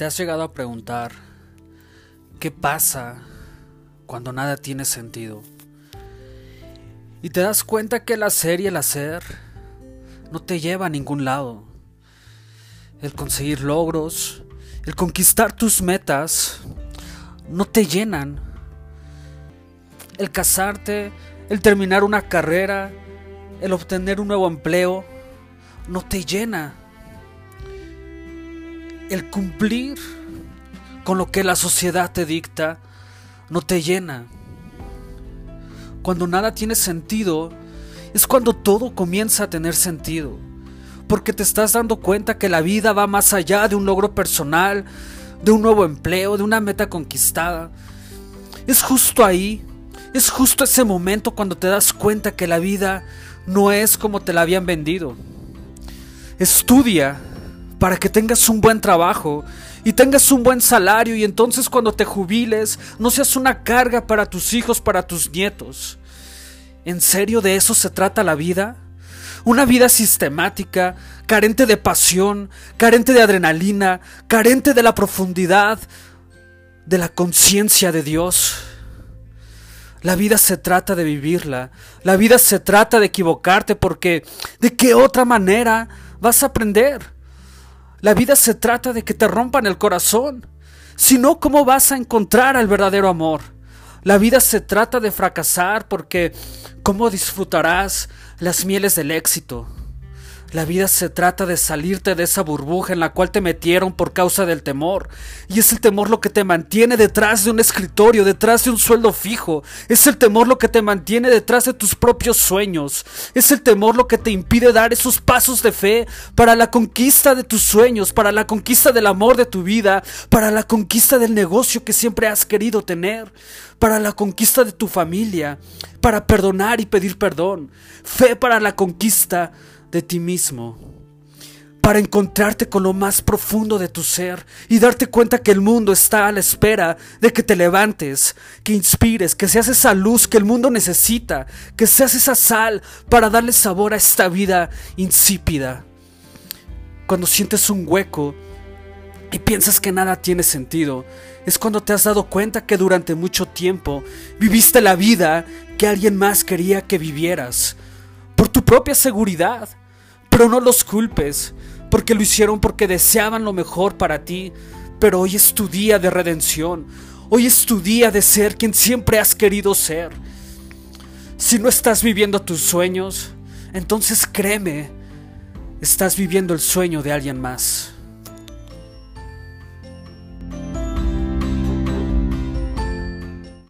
¿Te has llegado a preguntar qué pasa cuando nada tiene sentido? Y te das cuenta que el hacer y el hacer no te lleva a ningún lado. El conseguir logros, el conquistar tus metas, no te llenan. El casarte, el terminar una carrera, el obtener un nuevo empleo, no te llena el cumplir con lo que la sociedad te dicta no te llena. Cuando nada tiene sentido, es cuando todo comienza a tener sentido. Porque te estás dando cuenta que la vida va más allá de un logro personal, de un nuevo empleo, de una meta conquistada. Es justo ahí, es justo ese momento cuando te das cuenta que la vida no es como te la habían vendido. Estudia, para que tengas un buen trabajo y tengas un buen salario y entonces cuando te jubiles no seas una carga para tus hijos, para tus nietos. ¿En serio de eso se trata la vida? Una vida sistemática, carente de pasión, carente de adrenalina, carente de la profundidad, de la conciencia de Dios. La vida se trata de vivirla, la vida se trata de equivocarte porque ¿de qué otra manera vas a aprender? La vida se trata de que te rompan el corazón. Si no, ¿cómo vas a encontrar al verdadero amor? La vida se trata de fracasar porque ¿cómo disfrutarás las mieles del éxito? La vida se trata de salirte de esa burbuja en la cual te metieron por causa del temor. Y es el temor lo que te mantiene detrás de un escritorio, detrás de un sueldo fijo. Es el temor lo que te mantiene detrás de tus propios sueños. Es el temor lo que te impide dar esos pasos de fe para la conquista de tus sueños, para la conquista del amor de tu vida, para la conquista del negocio que siempre has querido tener, para la conquista de tu familia, para perdonar y pedir perdón. Fe para la conquista de ti mismo, para encontrarte con lo más profundo de tu ser y darte cuenta que el mundo está a la espera de que te levantes, que inspires, que seas esa luz que el mundo necesita, que seas esa sal para darle sabor a esta vida insípida. Cuando sientes un hueco y piensas que nada tiene sentido, es cuando te has dado cuenta que durante mucho tiempo viviste la vida que alguien más quería que vivieras, por tu propia seguridad, pero no los culpes, porque lo hicieron porque deseaban lo mejor para ti. Pero hoy es tu día de redención. Hoy es tu día de ser quien siempre has querido ser. Si no estás viviendo tus sueños, entonces créeme, estás viviendo el sueño de alguien más.